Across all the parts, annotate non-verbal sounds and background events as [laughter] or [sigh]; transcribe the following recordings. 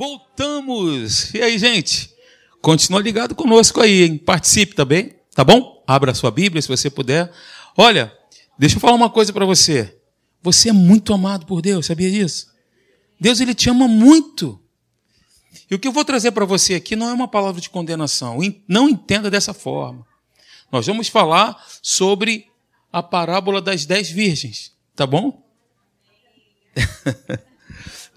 Voltamos! E aí, gente? Continua ligado conosco aí, hein? Participe também, tá bom? Abra a sua Bíblia se você puder. Olha, deixa eu falar uma coisa para você. Você é muito amado por Deus, sabia disso? Deus ele te ama muito. E o que eu vou trazer para você aqui não é uma palavra de condenação. Não entenda dessa forma. Nós vamos falar sobre a parábola das dez virgens, tá bom? [laughs]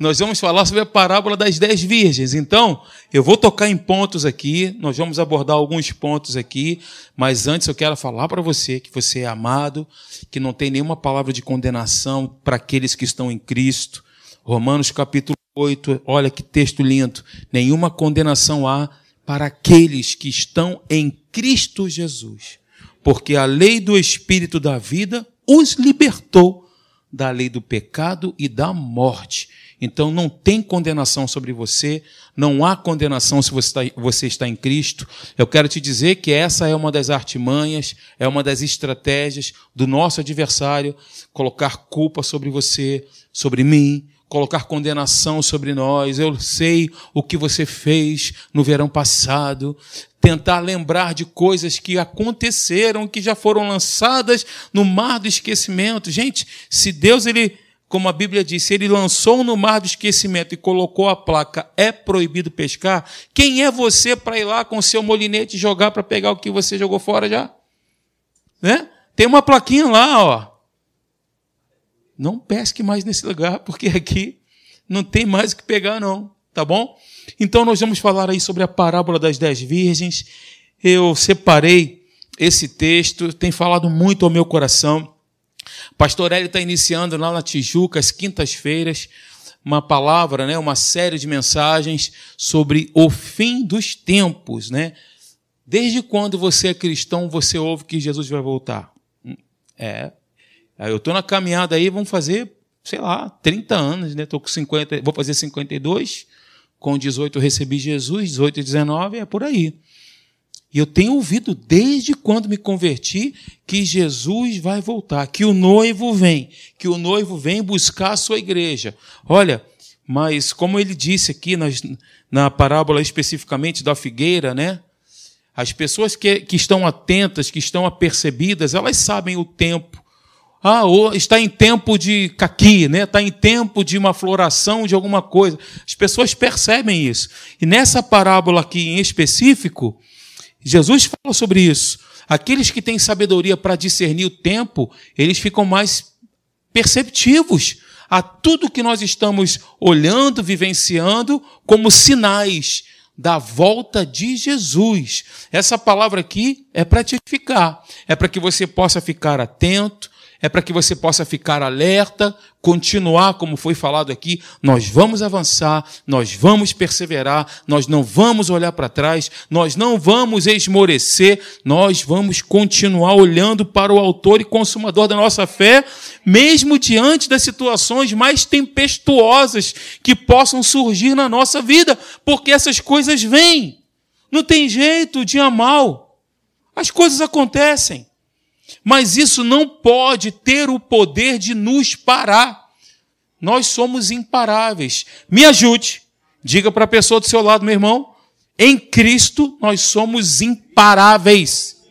nós vamos falar sobre a parábola das dez virgens. Então, eu vou tocar em pontos aqui, nós vamos abordar alguns pontos aqui, mas antes eu quero falar para você que você é amado, que não tem nenhuma palavra de condenação para aqueles que estão em Cristo. Romanos capítulo 8, olha que texto lindo. Nenhuma condenação há para aqueles que estão em Cristo Jesus, porque a lei do Espírito da vida os libertou da lei do pecado e da morte. Então não tem condenação sobre você, não há condenação se você está, você está, em Cristo. Eu quero te dizer que essa é uma das artimanhas, é uma das estratégias do nosso adversário colocar culpa sobre você, sobre mim, colocar condenação sobre nós. Eu sei o que você fez no verão passado. Tentar lembrar de coisas que aconteceram, que já foram lançadas no mar do esquecimento. Gente, se Deus ele como a Bíblia diz, ele lançou no mar do esquecimento e colocou a placa é proibido pescar, quem é você para ir lá com seu molinete jogar para pegar o que você jogou fora já? Né? Tem uma plaquinha lá, ó. Não pesque mais nesse lugar, porque aqui não tem mais o que pegar, não. Tá bom? Então nós vamos falar aí sobre a parábola das dez virgens. Eu separei esse texto, tem falado muito ao meu coração. Pastor Hélio está iniciando lá na Tijuca, às quintas-feiras, uma palavra, né, uma série de mensagens sobre o fim dos tempos. Né? Desde quando você é cristão, você ouve que Jesus vai voltar? É. Eu estou na caminhada aí, vamos fazer, sei lá, 30 anos, né? Estou com 50, vou fazer 52. Com 18 eu recebi Jesus, 18 e 19, é por aí. E eu tenho ouvido desde quando me converti que Jesus vai voltar, que o noivo vem, que o noivo vem buscar a sua igreja. Olha, mas como ele disse aqui na, na parábola especificamente da figueira, né? As pessoas que, que estão atentas, que estão apercebidas, elas sabem o tempo. Ah, está em tempo de caqui, né? está em tempo de uma floração de alguma coisa. As pessoas percebem isso. E nessa parábola aqui em específico, Jesus fala sobre isso. Aqueles que têm sabedoria para discernir o tempo, eles ficam mais perceptivos a tudo que nós estamos olhando, vivenciando como sinais da volta de Jesus. Essa palavra aqui é para te ficar, é para que você possa ficar atento, é para que você possa ficar alerta, continuar, como foi falado aqui. Nós vamos avançar, nós vamos perseverar, nós não vamos olhar para trás, nós não vamos esmorecer, nós vamos continuar olhando para o Autor e Consumador da nossa fé, mesmo diante das situações mais tempestuosas que possam surgir na nossa vida, porque essas coisas vêm. Não tem jeito, dia mal. As coisas acontecem. Mas isso não pode ter o poder de nos parar. Nós somos imparáveis. Me ajude. Diga para a pessoa do seu lado, meu irmão. Em Cristo nós somos imparáveis.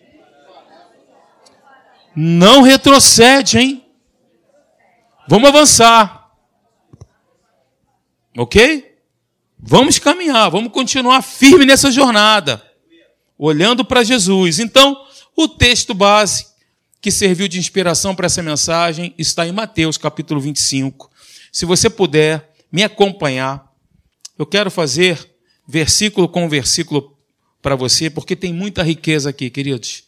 Não retrocede, hein? Vamos avançar. Ok? Vamos caminhar, vamos continuar firme nessa jornada, olhando para Jesus. Então, o texto base que serviu de inspiração para essa mensagem está em Mateus capítulo 25. Se você puder me acompanhar, eu quero fazer versículo com versículo para você, porque tem muita riqueza aqui, queridos.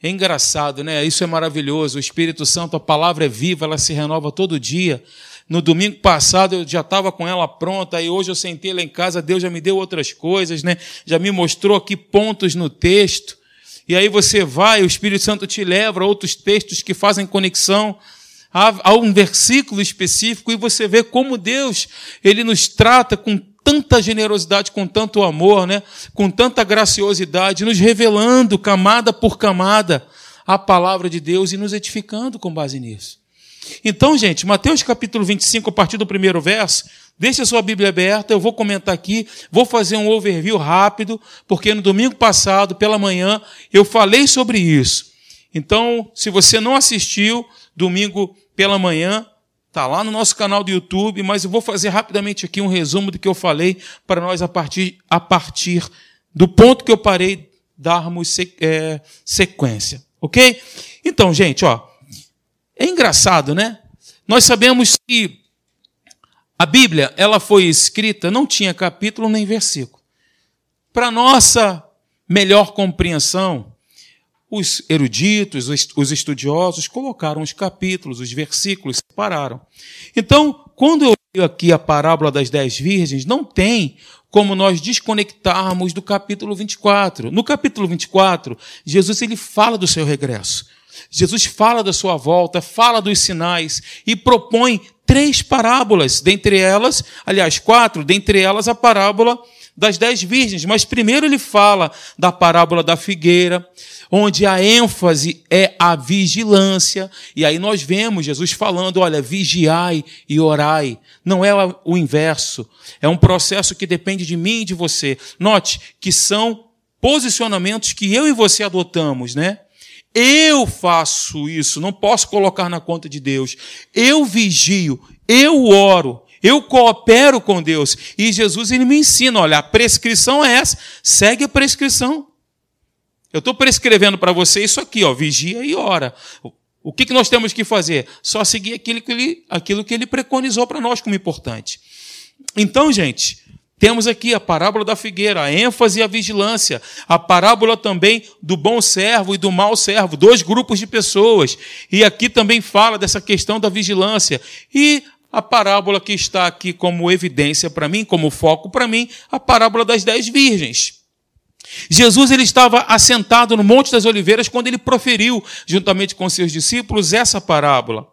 É engraçado, né? Isso é maravilhoso. O Espírito Santo, a palavra é viva, ela se renova todo dia. No domingo passado eu já estava com ela pronta, e hoje eu sentei lá em casa, Deus já me deu outras coisas, né? Já me mostrou aqui pontos no texto. E aí você vai, o Espírito Santo te leva a outros textos que fazem conexão a, um versículo específico e você vê como Deus ele nos trata com tanta generosidade, com tanto amor, né? com tanta graciosidade, nos revelando camada por camada a palavra de Deus e nos edificando com base nisso. Então, gente, Mateus capítulo 25, a partir do primeiro verso, Deixe a sua Bíblia aberta, eu vou comentar aqui, vou fazer um overview rápido, porque no domingo passado, pela manhã, eu falei sobre isso. Então, se você não assistiu, domingo pela manhã, está lá no nosso canal do YouTube, mas eu vou fazer rapidamente aqui um resumo do que eu falei para nós, a partir, a partir do ponto que eu parei, darmos é, sequência. Ok? Então, gente, ó, é engraçado, né? Nós sabemos que a Bíblia, ela foi escrita, não tinha capítulo nem versículo. Para nossa melhor compreensão, os eruditos, os estudiosos colocaram os capítulos, os versículos, separaram. Então, quando eu leio aqui a parábola das dez virgens, não tem como nós desconectarmos do capítulo 24. No capítulo 24, Jesus ele fala do seu regresso. Jesus fala da sua volta, fala dos sinais e propõe três parábolas, dentre elas, aliás, quatro, dentre elas a parábola das dez virgens. Mas primeiro ele fala da parábola da figueira, onde a ênfase é a vigilância. E aí nós vemos Jesus falando: olha, vigiai e orai. Não é o inverso. É um processo que depende de mim e de você. Note que são posicionamentos que eu e você adotamos, né? Eu faço isso, não posso colocar na conta de Deus. Eu vigio, eu oro, eu coopero com Deus. E Jesus ele me ensina: olha, a prescrição é essa, segue a prescrição. Eu estou prescrevendo para você isso aqui, ó, vigia e ora. O que, que nós temos que fazer? Só seguir aquilo que ele, aquilo que ele preconizou para nós como importante. Então, gente, temos aqui a parábola da figueira, a ênfase e a vigilância, a parábola também do bom servo e do mau servo, dois grupos de pessoas. E aqui também fala dessa questão da vigilância. E a parábola que está aqui como evidência para mim, como foco para mim, a parábola das dez virgens. Jesus ele estava assentado no Monte das Oliveiras quando ele proferiu, juntamente com seus discípulos, essa parábola.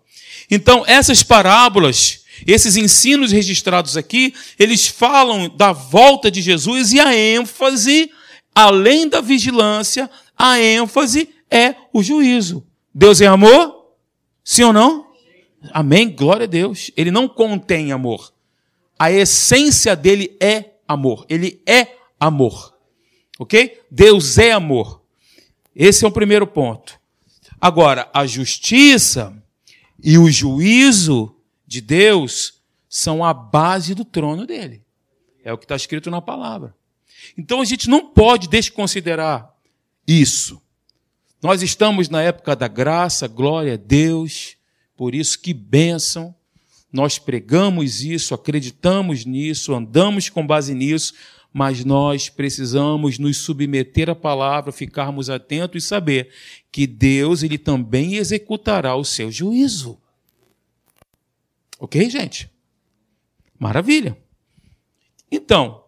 Então, essas parábolas esses ensinos registrados aqui, eles falam da volta de Jesus e a ênfase, além da vigilância, a ênfase é o juízo. Deus é amor? Sim ou não? Amém? Glória a Deus. Ele não contém amor. A essência dele é amor. Ele é amor. Ok? Deus é amor. Esse é o primeiro ponto. Agora, a justiça e o juízo de Deus são a base do trono dele. É o que está escrito na palavra. Então a gente não pode desconsiderar isso. Nós estamos na época da graça, glória a Deus, por isso que bênção. Nós pregamos isso, acreditamos nisso, andamos com base nisso, mas nós precisamos nos submeter à palavra, ficarmos atentos e saber que Deus ele também executará o seu juízo. Ok, gente? Maravilha. Então,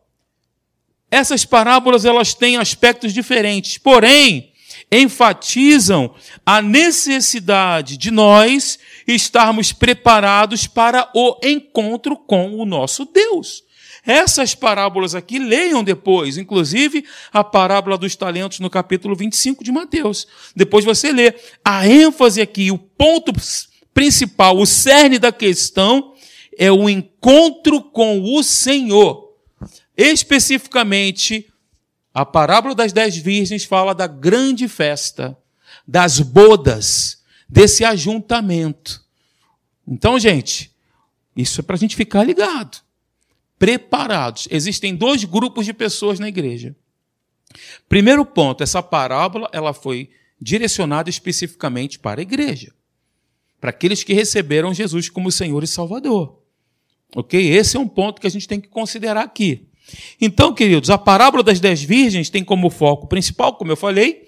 essas parábolas elas têm aspectos diferentes, porém enfatizam a necessidade de nós estarmos preparados para o encontro com o nosso Deus. Essas parábolas aqui, leiam depois, inclusive a parábola dos talentos no capítulo 25 de Mateus. Depois você lê. A ênfase aqui, o ponto principal, o cerne da questão é o encontro com o Senhor. Especificamente, a parábola das dez virgens fala da grande festa, das bodas, desse ajuntamento. Então, gente, isso é para a gente ficar ligado, preparados. Existem dois grupos de pessoas na igreja. Primeiro ponto, essa parábola ela foi direcionada especificamente para a igreja para aqueles que receberam Jesus como Senhor e Salvador. Ok? Esse é um ponto que a gente tem que considerar aqui. Então, queridos, a parábola das dez virgens tem como foco principal, como eu falei,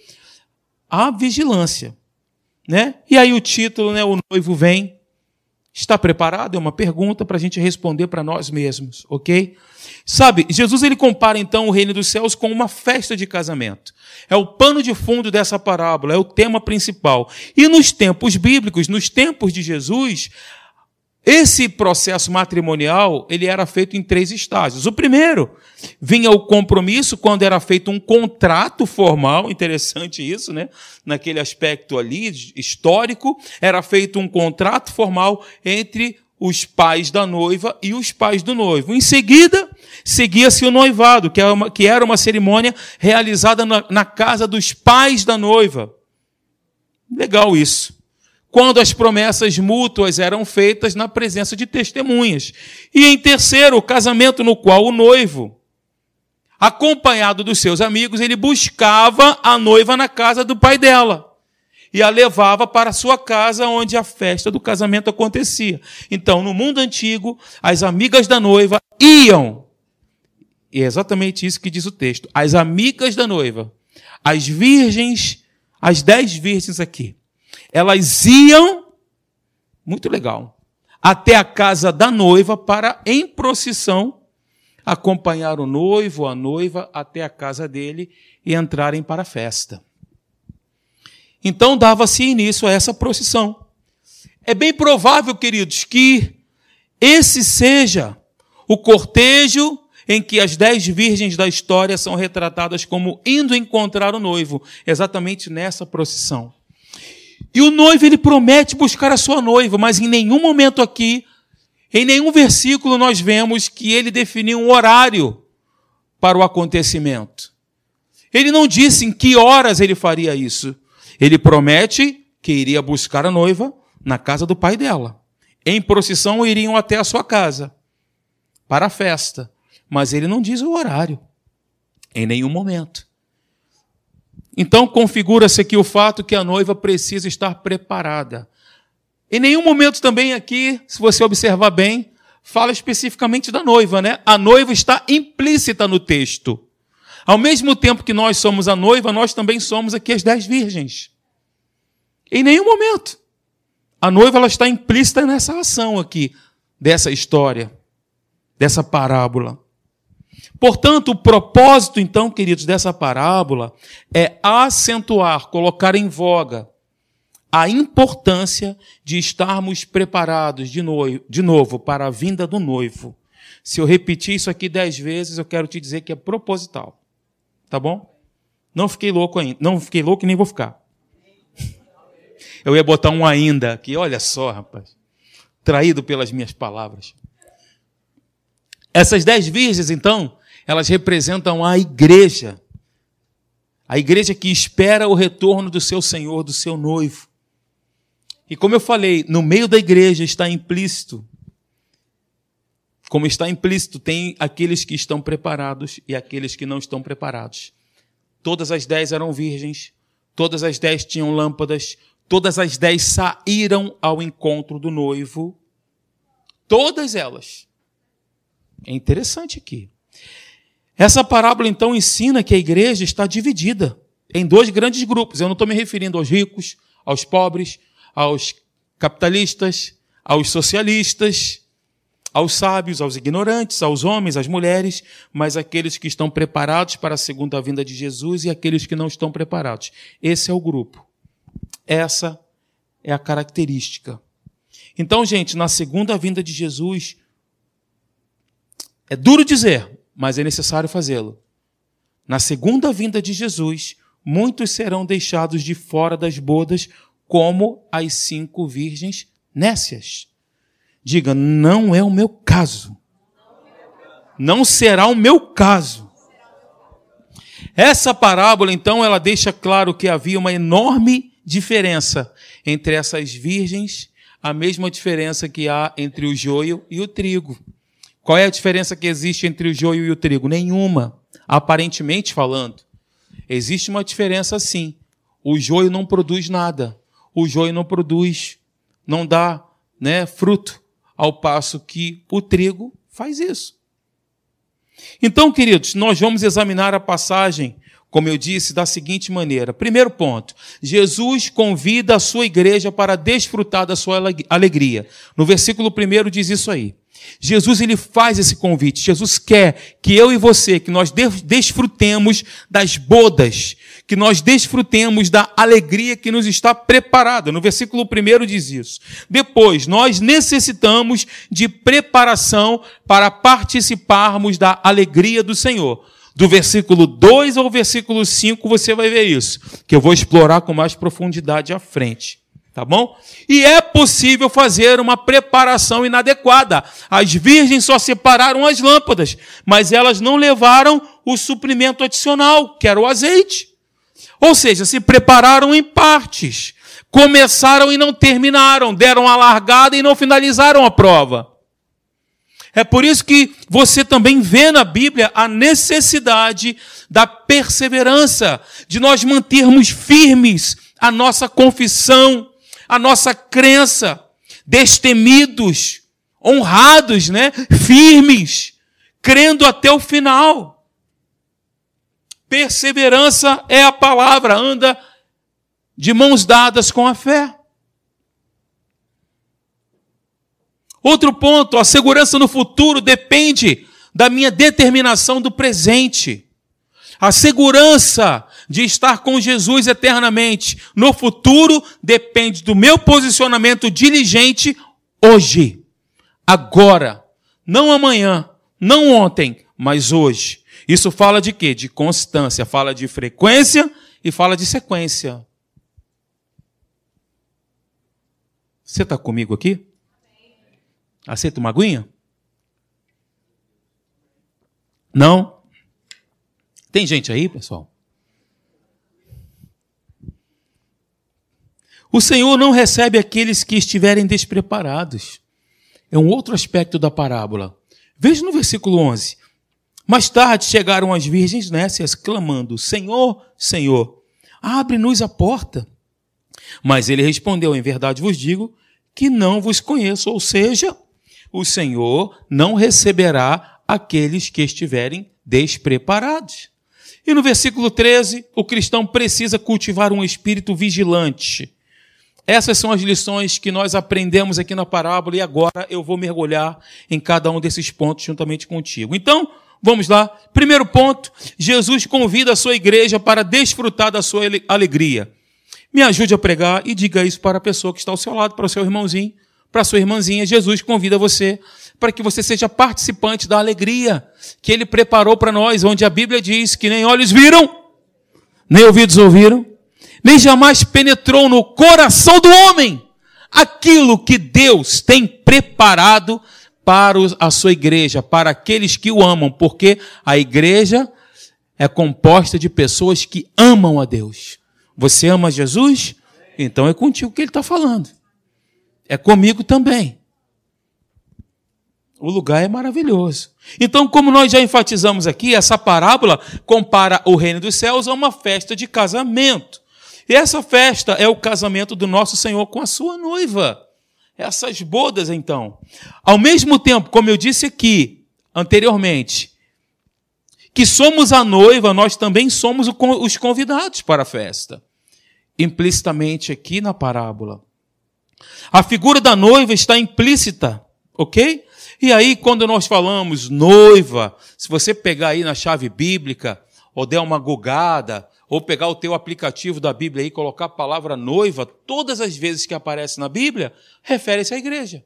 a vigilância. Né? E aí o título, né, o noivo vem, Está preparado? É uma pergunta para a gente responder para nós mesmos, ok? Sabe, Jesus ele compara então o reino dos céus com uma festa de casamento. É o pano de fundo dessa parábola, é o tema principal. E nos tempos bíblicos, nos tempos de Jesus, esse processo matrimonial, ele era feito em três estágios. O primeiro, vinha o compromisso quando era feito um contrato formal, [laughs] interessante isso, né? Naquele aspecto ali histórico, era feito um contrato formal entre os pais da noiva e os pais do noivo. Em seguida, seguia-se o noivado, que era uma, que era uma cerimônia realizada na, na casa dos pais da noiva. Legal isso quando as promessas mútuas eram feitas na presença de testemunhas. E em terceiro, o casamento no qual o noivo, acompanhado dos seus amigos, ele buscava a noiva na casa do pai dela e a levava para sua casa onde a festa do casamento acontecia. Então, no mundo antigo, as amigas da noiva iam, e é exatamente isso que diz o texto, as amigas da noiva, as virgens, as dez virgens aqui, elas iam, muito legal, até a casa da noiva para, em procissão, acompanhar o noivo, a noiva, até a casa dele e entrarem para a festa. Então dava-se início a essa procissão. É bem provável, queridos, que esse seja o cortejo em que as dez virgens da história são retratadas como indo encontrar o noivo, exatamente nessa procissão. E o noivo ele promete buscar a sua noiva, mas em nenhum momento aqui, em nenhum versículo nós vemos que ele definiu um horário para o acontecimento. Ele não disse em que horas ele faria isso. Ele promete que iria buscar a noiva na casa do pai dela. Em procissão iriam até a sua casa para a festa, mas ele não diz o horário em nenhum momento. Então configura-se aqui o fato que a noiva precisa estar preparada. Em nenhum momento também aqui, se você observar bem, fala especificamente da noiva, né? A noiva está implícita no texto. Ao mesmo tempo que nós somos a noiva, nós também somos aqui as dez virgens. Em nenhum momento. A noiva ela está implícita nessa ação aqui, dessa história, dessa parábola. Portanto, o propósito, então, queridos, dessa parábola é acentuar, colocar em voga a importância de estarmos preparados de, noivo, de novo para a vinda do noivo. Se eu repetir isso aqui dez vezes, eu quero te dizer que é proposital. Tá bom? Não fiquei louco ainda. Não fiquei louco e nem vou ficar. Eu ia botar um ainda aqui. Olha só, rapaz. Traído pelas minhas palavras. Essas dez virgens, então, elas representam a igreja. A igreja que espera o retorno do seu Senhor, do seu noivo. E como eu falei, no meio da igreja está implícito. Como está implícito, tem aqueles que estão preparados e aqueles que não estão preparados. Todas as dez eram virgens, todas as dez tinham lâmpadas, todas as dez saíram ao encontro do noivo. Todas elas. É interessante aqui. Essa parábola então ensina que a igreja está dividida em dois grandes grupos. Eu não estou me referindo aos ricos, aos pobres, aos capitalistas, aos socialistas, aos sábios, aos ignorantes, aos homens, às mulheres, mas aqueles que estão preparados para a segunda vinda de Jesus e aqueles que não estão preparados. Esse é o grupo. Essa é a característica. Então, gente, na segunda vinda de Jesus, é duro dizer, mas é necessário fazê-lo. Na segunda vinda de Jesus, muitos serão deixados de fora das bodas, como as cinco virgens nécias. Diga, não é o meu caso. Não será o meu caso. Essa parábola, então, ela deixa claro que havia uma enorme diferença entre essas virgens, a mesma diferença que há entre o joio e o trigo. Qual é a diferença que existe entre o joio e o trigo? Nenhuma, aparentemente falando. Existe uma diferença sim. O joio não produz nada. O joio não produz, não dá né, fruto, ao passo que o trigo faz isso. Então, queridos, nós vamos examinar a passagem, como eu disse, da seguinte maneira. Primeiro ponto: Jesus convida a sua igreja para desfrutar da sua alegria. No versículo 1 diz isso aí. Jesus ele faz esse convite. Jesus quer que eu e você, que nós desfrutemos das bodas, que nós desfrutemos da alegria que nos está preparada. No versículo 1 diz isso. Depois, nós necessitamos de preparação para participarmos da alegria do Senhor. Do versículo 2 ao versículo 5 você vai ver isso, que eu vou explorar com mais profundidade à frente. Tá bom? E é possível fazer uma preparação inadequada. As virgens só separaram as lâmpadas, mas elas não levaram o suprimento adicional, que era o azeite. Ou seja, se prepararam em partes. Começaram e não terminaram, deram a largada e não finalizaram a prova. É por isso que você também vê na Bíblia a necessidade da perseverança, de nós mantermos firmes a nossa confissão, a nossa crença, destemidos, honrados, né? Firmes, crendo até o final. Perseverança é a palavra, anda de mãos dadas com a fé. Outro ponto, a segurança no futuro depende da minha determinação do presente. A segurança de estar com Jesus eternamente no futuro depende do meu posicionamento diligente hoje, agora, não amanhã, não ontem, mas hoje. Isso fala de quê? De constância, fala de frequência e fala de sequência. Você está comigo aqui? Aceita uma aguinha? Não? Tem gente aí, pessoal? O Senhor não recebe aqueles que estiverem despreparados. É um outro aspecto da parábola. Veja no versículo 11. Mais tarde chegaram as virgens nécias, clamando: Senhor, Senhor, abre-nos a porta. Mas ele respondeu: Em verdade vos digo que não vos conheço. Ou seja, o Senhor não receberá aqueles que estiverem despreparados. E no versículo 13, o cristão precisa cultivar um espírito vigilante essas são as lições que nós aprendemos aqui na parábola e agora eu vou mergulhar em cada um desses pontos juntamente contigo. Então, vamos lá. Primeiro ponto: Jesus convida a sua igreja para desfrutar da sua alegria. Me ajude a pregar e diga isso para a pessoa que está ao seu lado, para o seu irmãozinho, para sua irmãzinha. Jesus convida você para que você seja participante da alegria que ele preparou para nós, onde a Bíblia diz que nem olhos viram, nem ouvidos ouviram, nem jamais penetrou no coração do homem aquilo que Deus tem preparado para a sua igreja, para aqueles que o amam, porque a igreja é composta de pessoas que amam a Deus. Você ama Jesus? Então é contigo que ele está falando. É comigo também. O lugar é maravilhoso. Então, como nós já enfatizamos aqui, essa parábola compara o reino dos céus a uma festa de casamento. E essa festa é o casamento do nosso Senhor com a sua noiva. Essas bodas, então. Ao mesmo tempo, como eu disse aqui anteriormente, que somos a noiva, nós também somos os convidados para a festa. Implicitamente aqui na parábola. A figura da noiva está implícita, ok? E aí, quando nós falamos noiva, se você pegar aí na chave bíblica, ou der uma gugada, ou pegar o teu aplicativo da Bíblia e colocar a palavra noiva, todas as vezes que aparece na Bíblia, refere-se à igreja.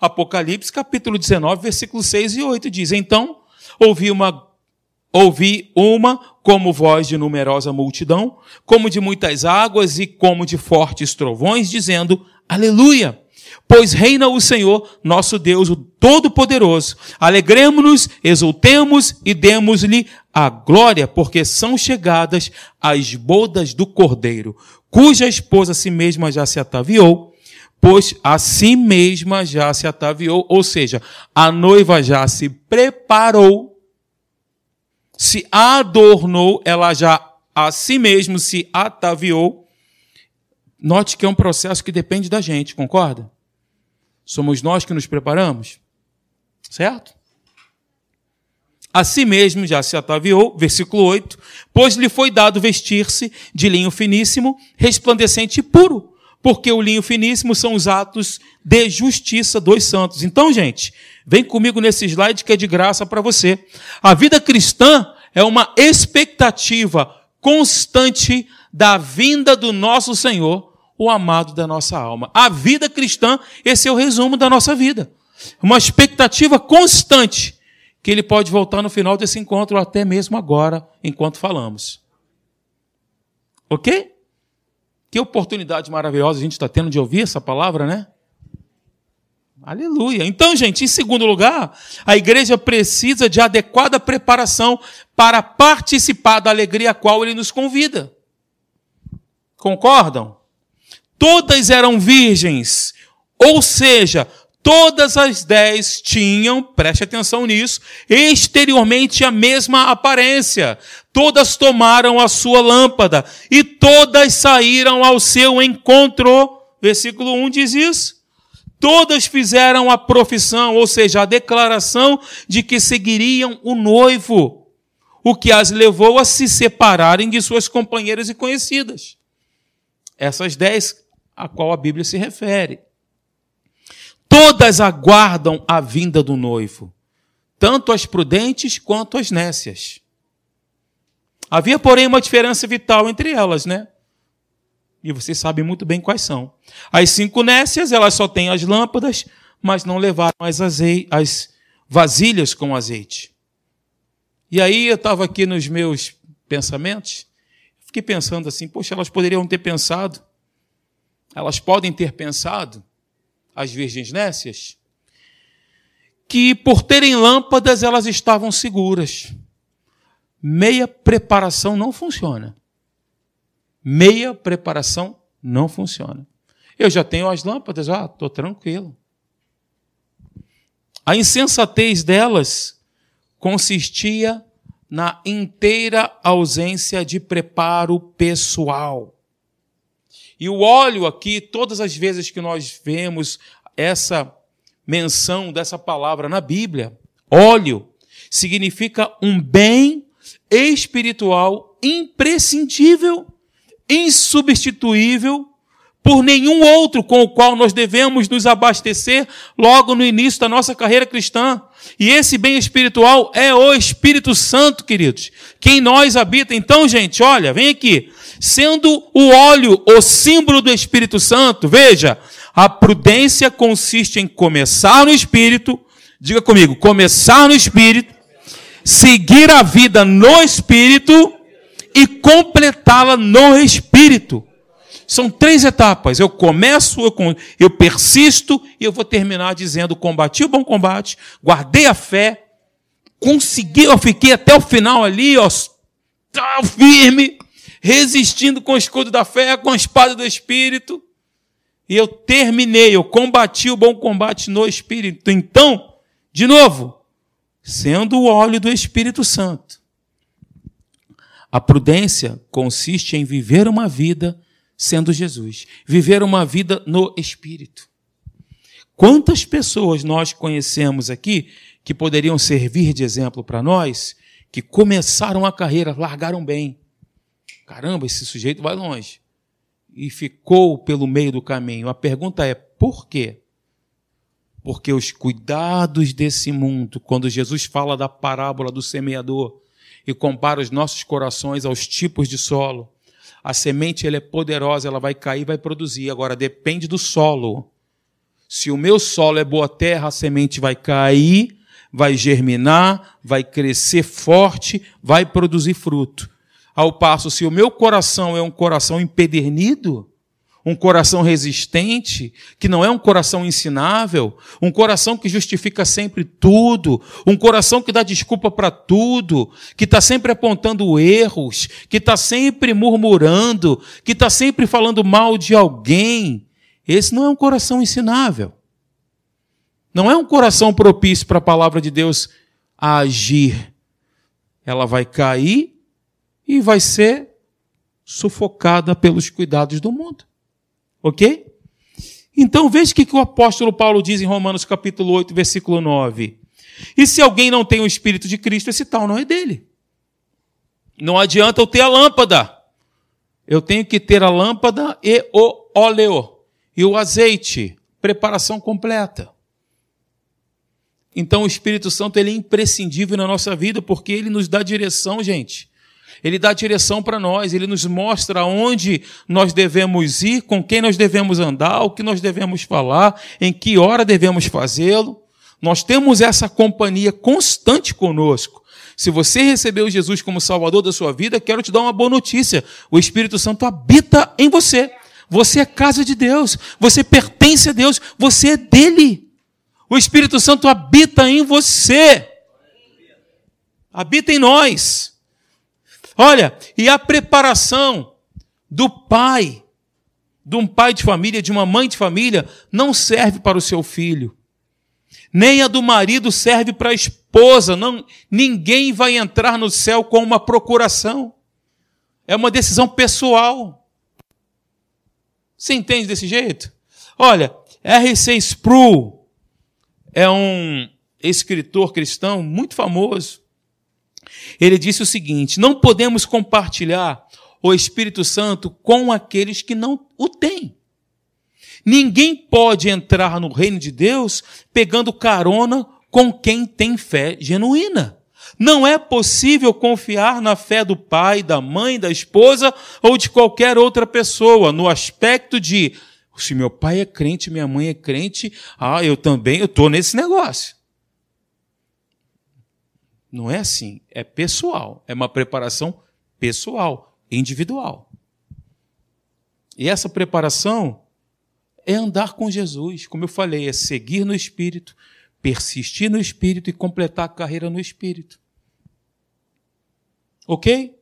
Apocalipse capítulo 19, versículos 6 e 8 diz: Então ouvi uma ouvi uma como voz de numerosa multidão, como de muitas águas e como de fortes trovões, dizendo: Aleluia! Pois reina o Senhor, nosso Deus, o Todo-Poderoso. Alegremos-nos, exultemos e demos-lhe a glória, porque são chegadas as bodas do Cordeiro, cuja esposa a si mesma já se ataviou, pois a si mesma já se ataviou, ou seja, a noiva já se preparou, se adornou, ela já a si mesmo se ataviou. Note que é um processo que depende da gente, concorda? Somos nós que nos preparamos, certo? A si mesmo já se ataviou, versículo 8, pois lhe foi dado vestir-se de linho finíssimo, resplandecente e puro, porque o linho finíssimo são os atos de justiça dos santos. Então, gente, vem comigo nesse slide que é de graça para você. A vida cristã é uma expectativa constante da vinda do nosso Senhor o amado da nossa alma. A vida cristã, esse é o resumo da nossa vida. Uma expectativa constante que ele pode voltar no final desse encontro, até mesmo agora, enquanto falamos. Ok? Que oportunidade maravilhosa a gente está tendo de ouvir essa palavra, né? Aleluia. Então, gente, em segundo lugar, a igreja precisa de adequada preparação para participar da alegria a qual ele nos convida. Concordam? Todas eram virgens, ou seja, todas as dez tinham, preste atenção nisso, exteriormente a mesma aparência. Todas tomaram a sua lâmpada e todas saíram ao seu encontro. Versículo 1 diz isso. Todas fizeram a profissão, ou seja, a declaração de que seguiriam o noivo, o que as levou a se separarem de suas companheiras e conhecidas. Essas dez a qual a Bíblia se refere. Todas aguardam a vinda do noivo, tanto as prudentes quanto as nécias. Havia, porém, uma diferença vital entre elas, né? E vocês sabem muito bem quais são. As cinco nécias, elas só têm as lâmpadas, mas não levaram as, as vasilhas com azeite. E aí eu estava aqui nos meus pensamentos, fiquei pensando assim, poxa, elas poderiam ter pensado, elas podem ter pensado, as virgens nécias, que por terem lâmpadas elas estavam seguras. Meia preparação não funciona meia preparação não funciona. Eu já tenho as lâmpadas, ah, estou tranquilo. A insensatez delas consistia na inteira ausência de preparo pessoal. E o óleo aqui, todas as vezes que nós vemos essa menção dessa palavra na Bíblia, óleo significa um bem espiritual imprescindível insubstituível por nenhum outro com o qual nós devemos nos abastecer logo no início da nossa carreira cristã. E esse bem espiritual é o Espírito Santo, queridos, que em nós habita. Então, gente, olha, vem aqui. Sendo o óleo o símbolo do Espírito Santo, veja, a prudência consiste em começar no Espírito, diga comigo, começar no Espírito, seguir a vida no Espírito e completá-la no Espírito. São três etapas. Eu começo, eu, persisto e eu vou terminar dizendo: combati o bom combate, guardei a fé, consegui, eu fiquei até o final ali, ó, firme, resistindo com o escudo da fé, com a espada do Espírito. E eu terminei, eu combati o bom combate no Espírito. Então, de novo, sendo o óleo do Espírito Santo a prudência consiste em viver uma vida sendo Jesus, viver uma vida no Espírito. Quantas pessoas nós conhecemos aqui que poderiam servir de exemplo para nós, que começaram a carreira, largaram bem. Caramba, esse sujeito vai longe. E ficou pelo meio do caminho. A pergunta é: por quê? Porque os cuidados desse mundo, quando Jesus fala da parábola do semeador, e compara os nossos corações aos tipos de solo. A semente ela é poderosa, ela vai cair, vai produzir. Agora depende do solo. Se o meu solo é boa terra, a semente vai cair, vai germinar, vai crescer forte, vai produzir fruto. Ao passo, se o meu coração é um coração empedernido, um coração resistente, que não é um coração ensinável, um coração que justifica sempre tudo, um coração que dá desculpa para tudo, que está sempre apontando erros, que está sempre murmurando, que está sempre falando mal de alguém. Esse não é um coração ensinável. Não é um coração propício para a palavra de Deus agir. Ela vai cair e vai ser sufocada pelos cuidados do mundo. Ok? Então veja o que o apóstolo Paulo diz em Romanos capítulo 8, versículo 9. E se alguém não tem o Espírito de Cristo, esse tal não é dele. Não adianta eu ter a lâmpada. Eu tenho que ter a lâmpada e o óleo. E o azeite. Preparação completa. Então o Espírito Santo ele é imprescindível na nossa vida porque ele nos dá direção, gente. Ele dá direção para nós, ele nos mostra onde nós devemos ir, com quem nós devemos andar, o que nós devemos falar, em que hora devemos fazê-lo. Nós temos essa companhia constante conosco. Se você recebeu Jesus como Salvador da sua vida, quero te dar uma boa notícia. O Espírito Santo habita em você. Você é casa de Deus, você pertence a Deus, você é dele. O Espírito Santo habita em você. Habita em nós. Olha, e a preparação do pai, de um pai de família, de uma mãe de família, não serve para o seu filho. Nem a do marido serve para a esposa. Não, ninguém vai entrar no céu com uma procuração. É uma decisão pessoal. Você entende desse jeito? Olha, R.C. Sproul é um escritor cristão muito famoso. Ele disse o seguinte: não podemos compartilhar o Espírito Santo com aqueles que não o têm. Ninguém pode entrar no reino de Deus pegando carona com quem tem fé genuína. Não é possível confiar na fé do pai, da mãe, da esposa ou de qualquer outra pessoa no aspecto de se meu pai é crente, minha mãe é crente, ah, eu também, eu estou nesse negócio. Não é assim, é pessoal, é uma preparação pessoal, individual. E essa preparação é andar com Jesus, como eu falei, é seguir no Espírito, persistir no Espírito e completar a carreira no Espírito. Ok?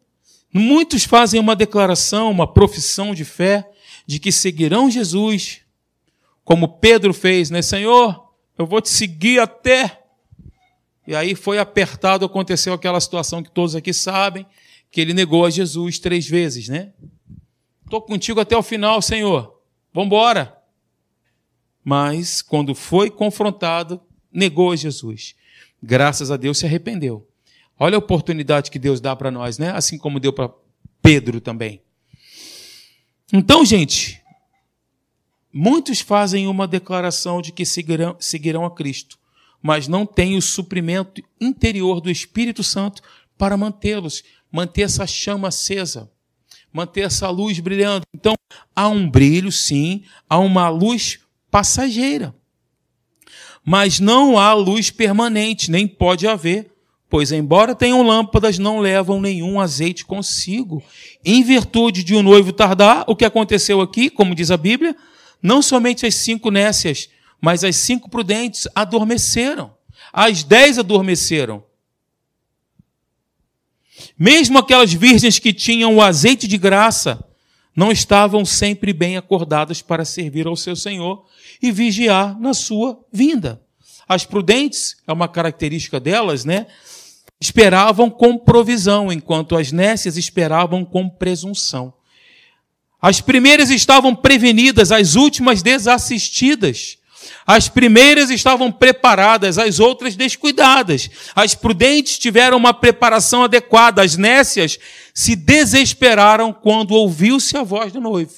Muitos fazem uma declaração, uma profissão de fé de que seguirão Jesus, como Pedro fez, né? Senhor, eu vou te seguir até. E aí foi apertado, aconteceu aquela situação que todos aqui sabem, que ele negou a Jesus três vezes, né? Estou contigo até o final, Senhor. Vamos embora. Mas, quando foi confrontado, negou a Jesus. Graças a Deus se arrependeu. Olha a oportunidade que Deus dá para nós, né? Assim como deu para Pedro também. Então, gente, muitos fazem uma declaração de que seguirão, seguirão a Cristo, mas não têm o suprimento interior do Espírito Santo para mantê-los, manter essa chama acesa, manter essa luz brilhando. Então, há um brilho, sim, há uma luz passageira. Mas não há luz permanente, nem pode haver, pois, embora tenham lâmpadas, não levam nenhum azeite consigo. Em virtude de um noivo tardar, o que aconteceu aqui, como diz a Bíblia, não somente as cinco nécias, mas as cinco prudentes adormeceram. As dez adormeceram. Mesmo aquelas virgens que tinham o azeite de graça, não estavam sempre bem acordadas para servir ao seu Senhor e vigiar na sua vinda. As prudentes, é uma característica delas, né? Esperavam com provisão, enquanto as nécias esperavam com presunção. As primeiras estavam prevenidas, as últimas desassistidas. As primeiras estavam preparadas, as outras descuidadas. As prudentes tiveram uma preparação adequada, as nécias se desesperaram quando ouviu-se a voz do noivo.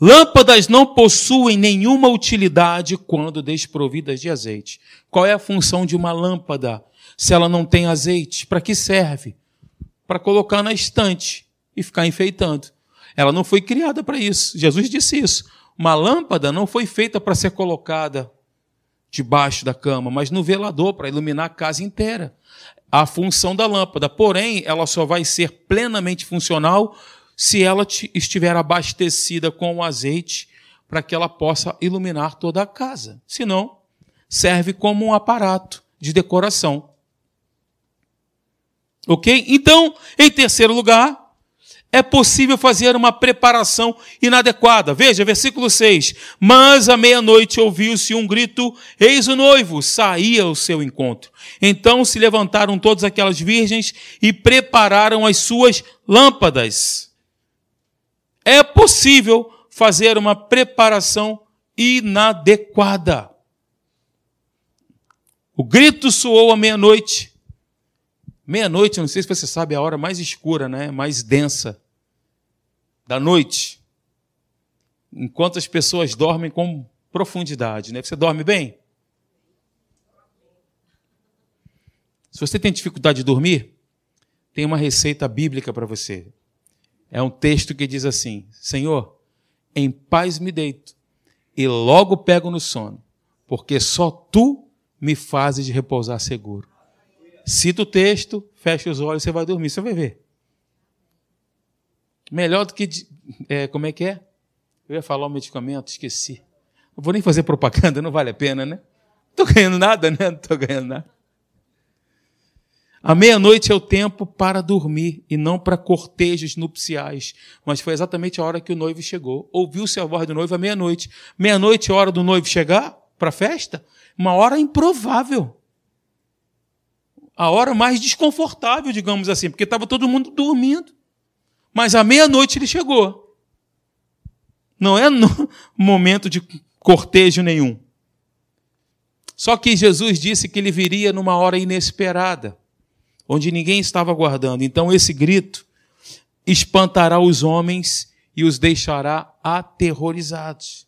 Lâmpadas não possuem nenhuma utilidade quando desprovidas de azeite. Qual é a função de uma lâmpada se ela não tem azeite? Para que serve? Para colocar na estante e ficar enfeitando. Ela não foi criada para isso. Jesus disse isso. Uma lâmpada não foi feita para ser colocada debaixo da cama, mas no velador para iluminar a casa inteira. A função da lâmpada, porém, ela só vai ser plenamente funcional se ela estiver abastecida com o azeite para que ela possa iluminar toda a casa. Senão, serve como um aparato de decoração. Ok? Então, em terceiro lugar, é possível fazer uma preparação inadequada. Veja, versículo 6. Mas à meia-noite ouviu-se um grito: Eis o noivo, saía ao seu encontro. Então se levantaram todas aquelas virgens e prepararam as suas lâmpadas. É possível fazer uma preparação inadequada. O grito soou à meia-noite. Meia-noite, não sei se você sabe, é a hora mais escura, né? mais densa da noite, enquanto as pessoas dormem com profundidade. Né? Você dorme bem? Se você tem dificuldade de dormir, tem uma receita bíblica para você. É um texto que diz assim: Senhor, em paz me deito e logo pego no sono, porque só tu me fazes repousar seguro. Cita o texto, fecha os olhos, você vai dormir, você vai ver. Melhor do que. É, como é que é? Eu ia falar o medicamento, esqueci. Não vou nem fazer propaganda, não vale a pena, né? Não estou ganhando nada, né? Não estou ganhando nada. A meia-noite é o tempo para dormir e não para cortejos nupciais. Mas foi exatamente a hora que o noivo chegou. Ouviu-se a voz do noivo à meia-noite. Meia-noite é a hora do noivo chegar para a festa? Uma hora improvável. A hora mais desconfortável, digamos assim, porque estava todo mundo dormindo. Mas à meia-noite ele chegou. Não é [laughs] momento de cortejo nenhum. Só que Jesus disse que ele viria numa hora inesperada, onde ninguém estava aguardando. Então esse grito espantará os homens e os deixará aterrorizados.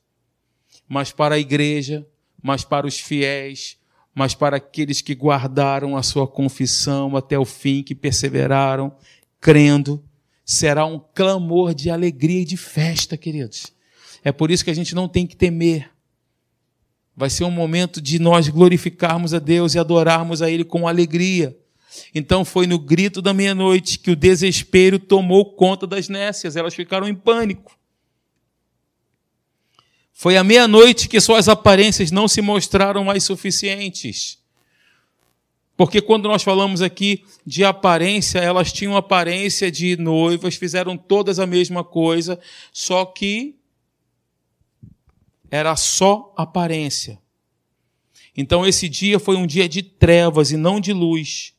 Mas para a igreja, mas para os fiéis, mas para aqueles que guardaram a sua confissão até o fim, que perseveraram, crendo, será um clamor de alegria e de festa, queridos. É por isso que a gente não tem que temer. Vai ser um momento de nós glorificarmos a Deus e adorarmos a Ele com alegria. Então foi no grito da meia-noite que o desespero tomou conta das nécias, elas ficaram em pânico. Foi à meia-noite que suas aparências não se mostraram mais suficientes. Porque quando nós falamos aqui de aparência, elas tinham aparência de noivas, fizeram todas a mesma coisa, só que era só aparência. Então esse dia foi um dia de trevas e não de luz.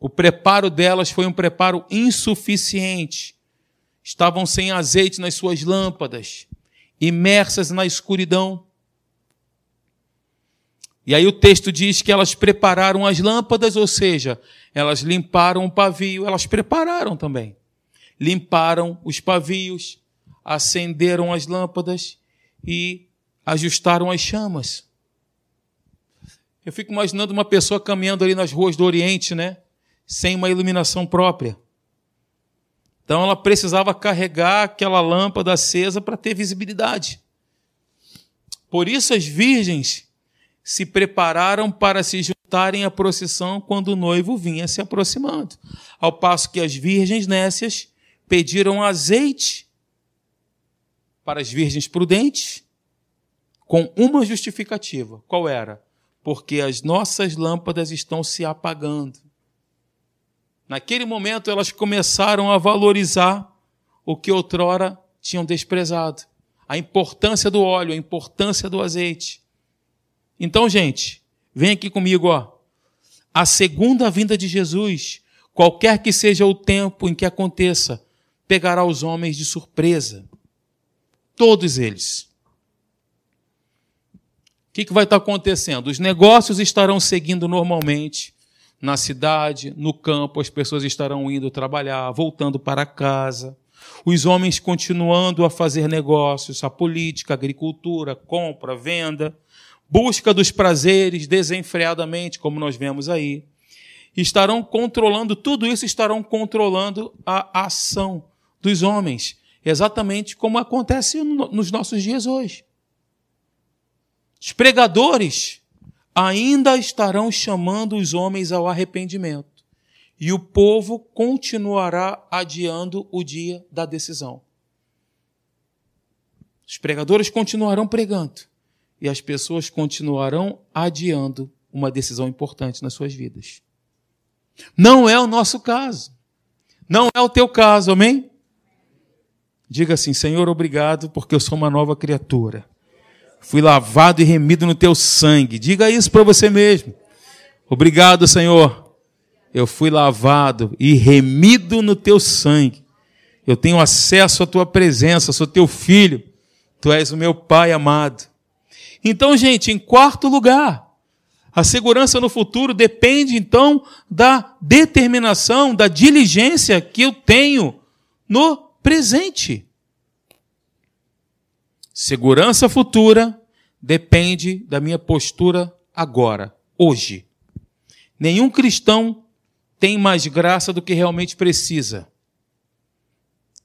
O preparo delas foi um preparo insuficiente. Estavam sem azeite nas suas lâmpadas imersas na escuridão. E aí o texto diz que elas prepararam as lâmpadas, ou seja, elas limparam o pavio, elas prepararam também. Limparam os pavios, acenderam as lâmpadas e ajustaram as chamas. Eu fico imaginando uma pessoa caminhando ali nas ruas do Oriente, né? Sem uma iluminação própria. Então ela precisava carregar aquela lâmpada acesa para ter visibilidade. Por isso as virgens se prepararam para se juntarem à procissão quando o noivo vinha se aproximando. Ao passo que as virgens nécias pediram azeite para as virgens prudentes, com uma justificativa. Qual era? Porque as nossas lâmpadas estão se apagando. Naquele momento elas começaram a valorizar o que outrora tinham desprezado. A importância do óleo, a importância do azeite. Então, gente, vem aqui comigo, ó. A segunda vinda de Jesus, qualquer que seja o tempo em que aconteça, pegará os homens de surpresa. Todos eles. O que, que vai estar acontecendo? Os negócios estarão seguindo normalmente na cidade, no campo, as pessoas estarão indo trabalhar, voltando para casa. Os homens continuando a fazer negócios, a política, a agricultura, compra, venda, busca dos prazeres desenfreadamente, como nós vemos aí. Estarão controlando, tudo isso estarão controlando a ação dos homens, exatamente como acontece nos nossos dias hoje. Os pregadores ainda estarão chamando os homens ao arrependimento, e o povo continuará adiando o dia da decisão. Os pregadores continuarão pregando, e as pessoas continuarão adiando uma decisão importante nas suas vidas. Não é o nosso caso. Não é o teu caso, amém? Diga assim: Senhor, obrigado, porque eu sou uma nova criatura. Fui lavado e remido no teu sangue. Diga isso para você mesmo. Obrigado, Senhor. Eu fui lavado e remido no teu sangue. Eu tenho acesso à tua presença, sou teu filho. Tu és o meu pai amado. Então, gente, em quarto lugar, a segurança no futuro depende então da determinação, da diligência que eu tenho no presente. Segurança futura depende da minha postura agora, hoje. Nenhum cristão tem mais graça do que realmente precisa.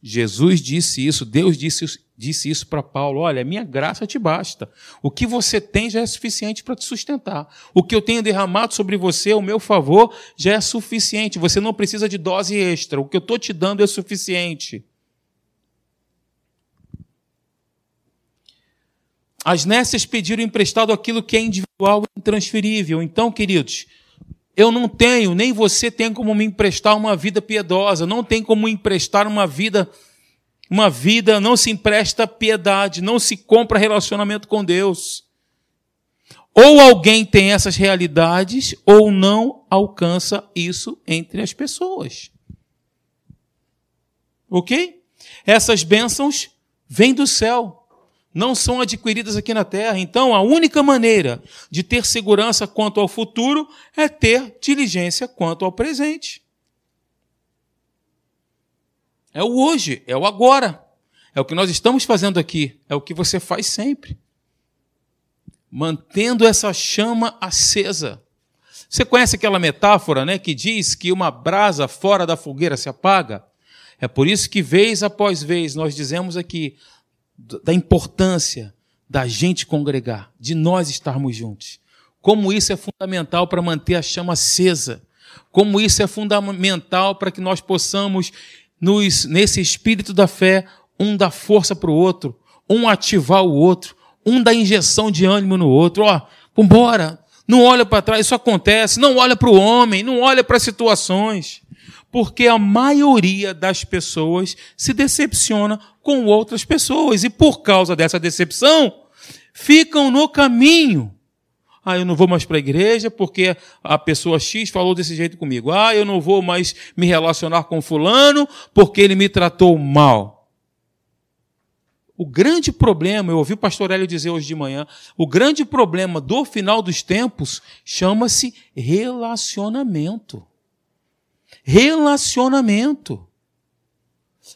Jesus disse isso, Deus disse, disse isso para Paulo: olha, minha graça te basta. O que você tem já é suficiente para te sustentar. O que eu tenho derramado sobre você, o meu favor, já é suficiente. Você não precisa de dose extra. O que eu estou te dando é suficiente. As nécias pediram emprestado aquilo que é individual e intransferível. Então, queridos, eu não tenho, nem você tem como me emprestar uma vida piedosa, não tem como emprestar uma vida, uma vida, não se empresta piedade, não se compra relacionamento com Deus. Ou alguém tem essas realidades, ou não alcança isso entre as pessoas. Ok? Essas bênçãos vêm do céu não são adquiridas aqui na terra. Então, a única maneira de ter segurança quanto ao futuro é ter diligência quanto ao presente. É o hoje, é o agora. É o que nós estamos fazendo aqui, é o que você faz sempre. Mantendo essa chama acesa. Você conhece aquela metáfora, né, que diz que uma brasa fora da fogueira se apaga? É por isso que vez após vez nós dizemos aqui, da importância da gente congregar, de nós estarmos juntos. Como isso é fundamental para manter a chama acesa. Como isso é fundamental para que nós possamos, nos, nesse espírito da fé, um dar força para o outro, um ativar o outro, um dar injeção de ânimo no outro. Ó, vambora, não olha para trás, isso acontece. Não olha para o homem, não olha para as situações porque a maioria das pessoas se decepciona com outras pessoas e por causa dessa decepção ficam no caminho. Ah, eu não vou mais para a igreja porque a pessoa X falou desse jeito comigo. Ah, eu não vou mais me relacionar com fulano porque ele me tratou mal. O grande problema, eu ouvi o pastor Hélio dizer hoje de manhã, o grande problema do final dos tempos chama-se relacionamento. Relacionamento.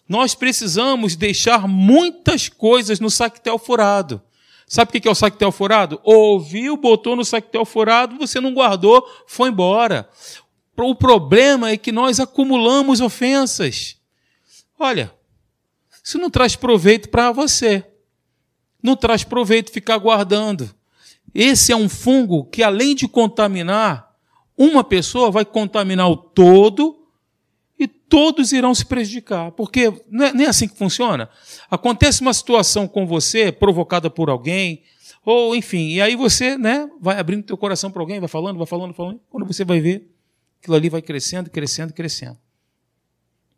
Nós precisamos deixar muitas coisas no saquetel furado. Sabe o que é o saquetel furado? Ouviu, botou no saquetel furado, você não guardou, foi embora. O problema é que nós acumulamos ofensas. Olha, isso não traz proveito para você. Não traz proveito ficar guardando. Esse é um fungo que, além de contaminar, uma pessoa vai contaminar o todo e todos irão se prejudicar. Porque não é, nem é assim que funciona. Acontece uma situação com você, provocada por alguém, ou enfim, e aí você né, vai abrindo teu coração para alguém, vai falando, vai falando, falando. Quando você vai ver, aquilo ali vai crescendo, crescendo, crescendo.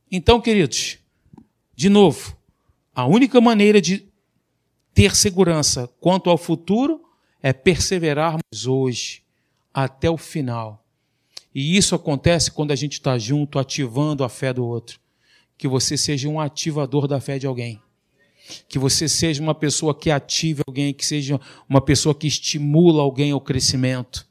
Então, queridos, de novo, a única maneira de ter segurança quanto ao futuro é perseverarmos hoje até o final. E isso acontece quando a gente está junto, ativando a fé do outro. Que você seja um ativador da fé de alguém. Que você seja uma pessoa que ative alguém, que seja uma pessoa que estimula alguém ao crescimento.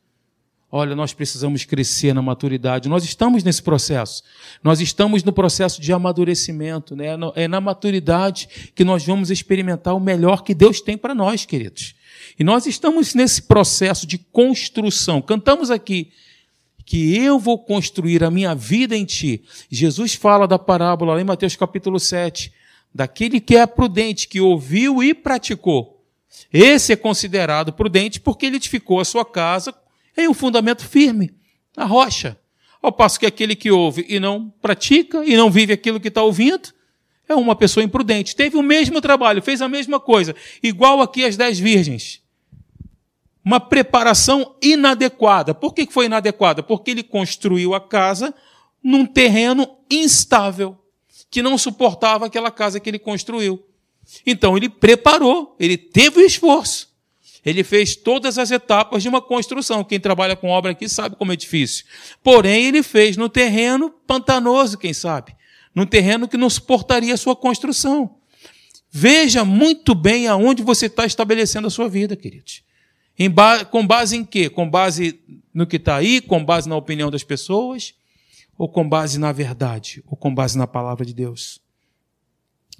Olha, nós precisamos crescer na maturidade. Nós estamos nesse processo. Nós estamos no processo de amadurecimento. Né? É na maturidade que nós vamos experimentar o melhor que Deus tem para nós, queridos. E nós estamos nesse processo de construção. Cantamos aqui que eu vou construir a minha vida em ti. Jesus fala da parábola lá em Mateus capítulo 7, daquele que é prudente, que ouviu e praticou. Esse é considerado prudente porque ele edificou a sua casa em um fundamento firme, na rocha. Ao passo que aquele que ouve e não pratica e não vive aquilo que está ouvindo, é uma pessoa imprudente. Teve o mesmo trabalho, fez a mesma coisa, igual aqui as dez virgens uma preparação inadequada. Por que foi inadequada? Porque ele construiu a casa num terreno instável, que não suportava aquela casa que ele construiu. Então ele preparou, ele teve o esforço. Ele fez todas as etapas de uma construção. Quem trabalha com obra aqui sabe como é difícil. Porém, ele fez no terreno pantanoso, quem sabe? Num terreno que não suportaria a sua construção. Veja muito bem aonde você está estabelecendo a sua vida, queridos. Ba com base em quê? Com base no que está aí, com base na opinião das pessoas, ou com base na verdade, ou com base na palavra de Deus.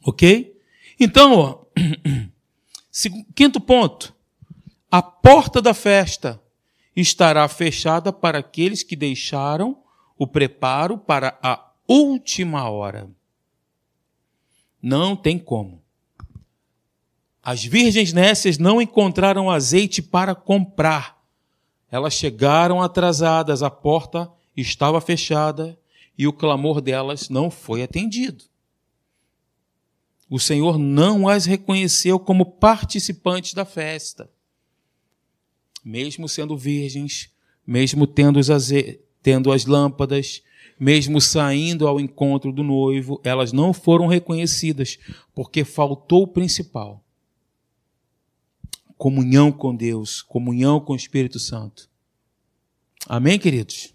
Ok? Então, ó, [clears throat] quinto ponto. A porta da festa estará fechada para aqueles que deixaram o preparo para a última hora. Não tem como. As virgens nécias não encontraram azeite para comprar. Elas chegaram atrasadas, a porta estava fechada e o clamor delas não foi atendido. O Senhor não as reconheceu como participantes da festa. Mesmo sendo virgens, mesmo tendo, tendo as lâmpadas, mesmo saindo ao encontro do noivo, elas não foram reconhecidas, porque faltou o principal: comunhão com Deus, comunhão com o Espírito Santo. Amém, queridos?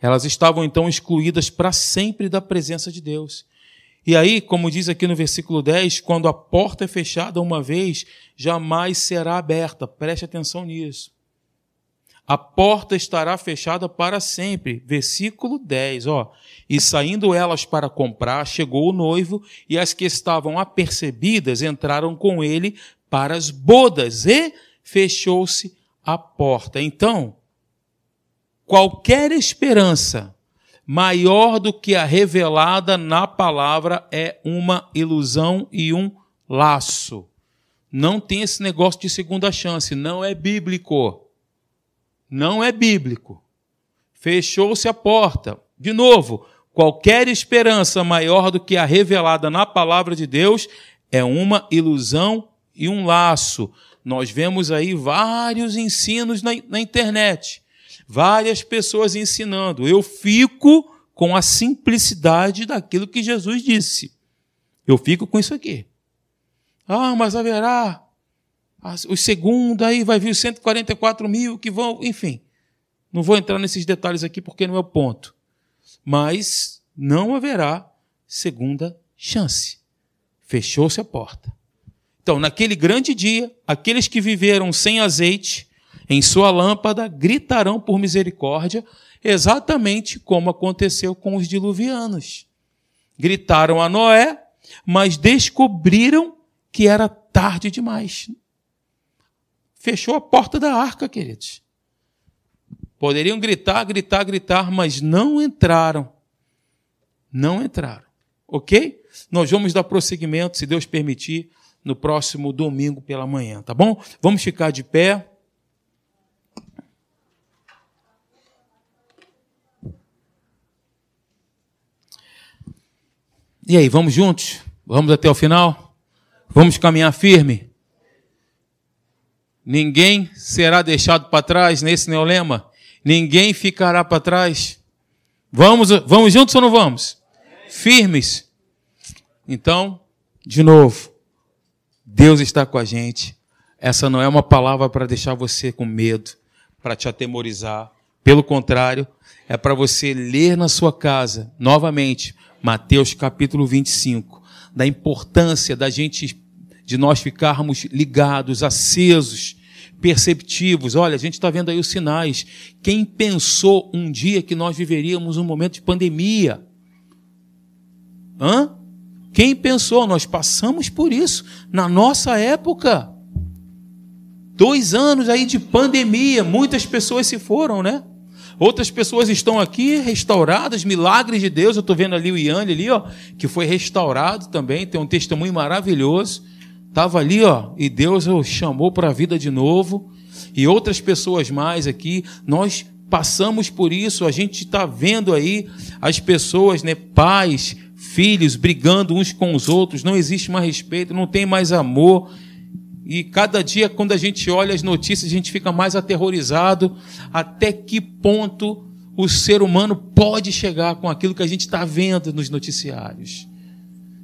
Elas estavam então excluídas para sempre da presença de Deus. E aí, como diz aqui no versículo 10, quando a porta é fechada uma vez, jamais será aberta. Preste atenção nisso. A porta estará fechada para sempre. Versículo 10, ó. E saindo elas para comprar, chegou o noivo, e as que estavam apercebidas entraram com ele para as bodas, e fechou-se a porta. Então, qualquer esperança maior do que a revelada na palavra é uma ilusão e um laço. Não tem esse negócio de segunda chance, não é bíblico. Não é bíblico. Fechou-se a porta. De novo, qualquer esperança maior do que a revelada na palavra de Deus é uma ilusão e um laço. Nós vemos aí vários ensinos na, na internet várias pessoas ensinando. Eu fico com a simplicidade daquilo que Jesus disse. Eu fico com isso aqui. Ah, mas haverá os segundos, aí vai vir os 144 mil que vão, enfim. Não vou entrar nesses detalhes aqui porque não é o ponto. Mas não haverá segunda chance. Fechou-se a porta. Então, naquele grande dia, aqueles que viveram sem azeite, em sua lâmpada gritarão por misericórdia, exatamente como aconteceu com os diluvianos. Gritaram a Noé, mas descobriram que era tarde demais. Fechou a porta da arca, queridos. Poderiam gritar, gritar, gritar, mas não entraram. Não entraram. Ok? Nós vamos dar prosseguimento, se Deus permitir, no próximo domingo pela manhã, tá bom? Vamos ficar de pé. E aí, vamos juntos? Vamos até o final? Vamos caminhar firme? Ninguém será deixado para trás nesse neolema? Ninguém ficará para trás? Vamos, vamos juntos ou não vamos? Firmes. Então, de novo, Deus está com a gente. Essa não é uma palavra para deixar você com medo, para te atemorizar. Pelo contrário, é para você ler na sua casa, novamente, Mateus capítulo 25, da importância da gente, de nós ficarmos ligados, acesos, perceptivos. Olha, a gente está vendo aí os sinais. Quem pensou um dia que nós viveríamos um momento de pandemia? Hã? Quem pensou? Nós passamos por isso na nossa época. Dois anos aí de pandemia, muitas pessoas se foram, né? Outras pessoas estão aqui restauradas, milagres de Deus. Eu estou vendo ali o Iane ali, ó, que foi restaurado também, tem um testemunho maravilhoso. Estava ali, ó, e Deus o chamou para a vida de novo. E outras pessoas mais aqui, nós passamos por isso. A gente está vendo aí as pessoas, né, pais, filhos brigando uns com os outros. Não existe mais respeito, não tem mais amor. E cada dia, quando a gente olha as notícias, a gente fica mais aterrorizado. Até que ponto o ser humano pode chegar com aquilo que a gente está vendo nos noticiários?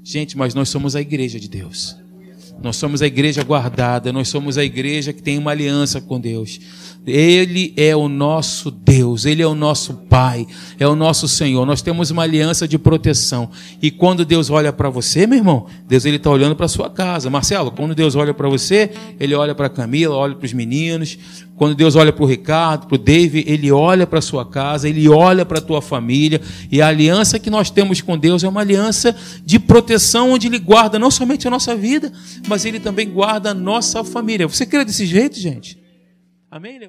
Gente, mas nós somos a igreja de Deus. Nós somos a igreja guardada, nós somos a igreja que tem uma aliança com Deus. Ele é o nosso Deus, Ele é o nosso Pai, é o nosso Senhor. Nós temos uma aliança de proteção. E quando Deus olha para você, meu irmão, Deus ele está olhando para sua casa. Marcelo, quando Deus olha para você, Ele olha para Camila, olha para os meninos. Quando Deus olha para o Ricardo, para o David, Ele olha para sua casa, Ele olha para a tua família. E a aliança que nós temos com Deus é uma aliança de proteção, onde Ele guarda não somente a nossa vida, mas Ele também guarda a nossa família. Você crê desse jeito, gente? Amém?